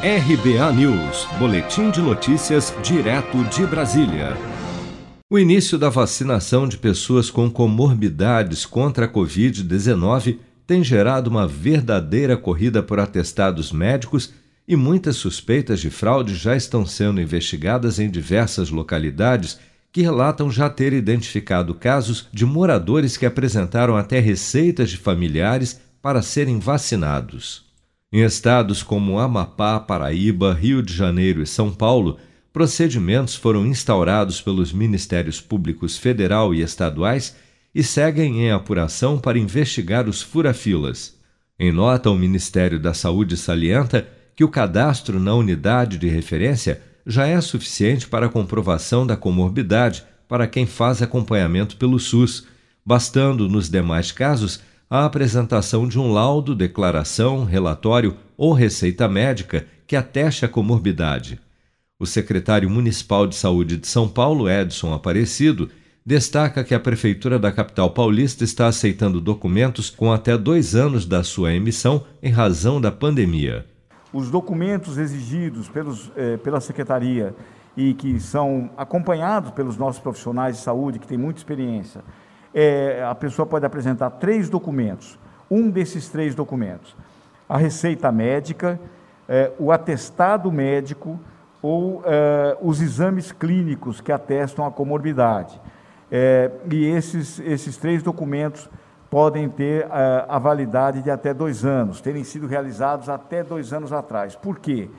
RBA News, Boletim de Notícias, direto de Brasília. O início da vacinação de pessoas com comorbidades contra a Covid-19 tem gerado uma verdadeira corrida por atestados médicos e muitas suspeitas de fraude já estão sendo investigadas em diversas localidades que relatam já ter identificado casos de moradores que apresentaram até receitas de familiares para serem vacinados. Em estados como Amapá, Paraíba, Rio de Janeiro e São Paulo, procedimentos foram instaurados pelos Ministérios Públicos Federal e Estaduais e seguem em apuração para investigar os furafilas. Em nota, o Ministério da Saúde salienta que o cadastro na unidade de referência já é suficiente para a comprovação da comorbidade para quem faz acompanhamento pelo SUS, bastando, nos demais casos, a apresentação de um laudo, declaração, relatório ou receita médica que ateste a comorbidade. O secretário municipal de saúde de São Paulo, Edson Aparecido, destaca que a Prefeitura da capital paulista está aceitando documentos com até dois anos da sua emissão em razão da pandemia os documentos exigidos pelos, eh, pela Secretaria e que são acompanhados pelos nossos profissionais de saúde, que têm muita experiência, eh, a pessoa pode apresentar três documentos. Um desses três documentos, a receita médica, eh, o atestado médico ou eh, os exames clínicos que atestam a comorbidade. Eh, e esses, esses três documentos podem ter eh, a validade de até dois anos, terem sido realizados até dois anos atrás. Por quê?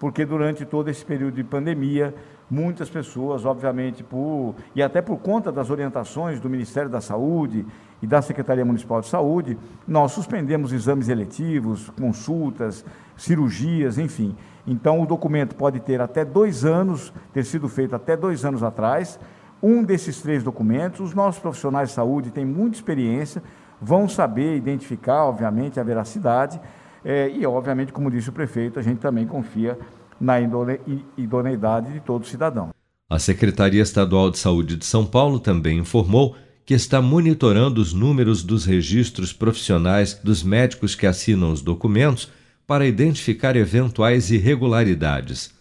Porque durante todo esse período de pandemia, muitas pessoas, obviamente, por, e até por conta das orientações do Ministério da Saúde e da Secretaria Municipal de Saúde, nós suspendemos exames eletivos, consultas, cirurgias, enfim. Então, o documento pode ter até dois anos, ter sido feito até dois anos atrás, um desses três documentos, os nossos profissionais de saúde têm muita experiência, vão saber identificar, obviamente, a veracidade, é, e, obviamente, como disse o prefeito, a gente também confia na idoneidade de todo cidadão. A Secretaria Estadual de Saúde de São Paulo também informou que está monitorando os números dos registros profissionais dos médicos que assinam os documentos para identificar eventuais irregularidades.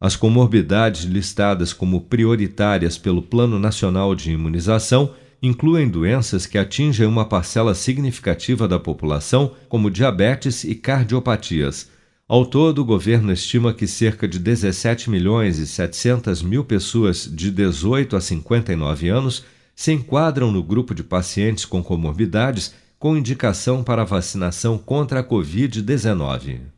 As comorbidades listadas como prioritárias pelo Plano Nacional de Imunização incluem doenças que atingem uma parcela significativa da população, como diabetes e cardiopatias. Ao todo, o governo estima que cerca de 17 milhões e 700 mil pessoas de 18 a 59 anos se enquadram no grupo de pacientes com comorbidades com indicação para vacinação contra a Covid-19.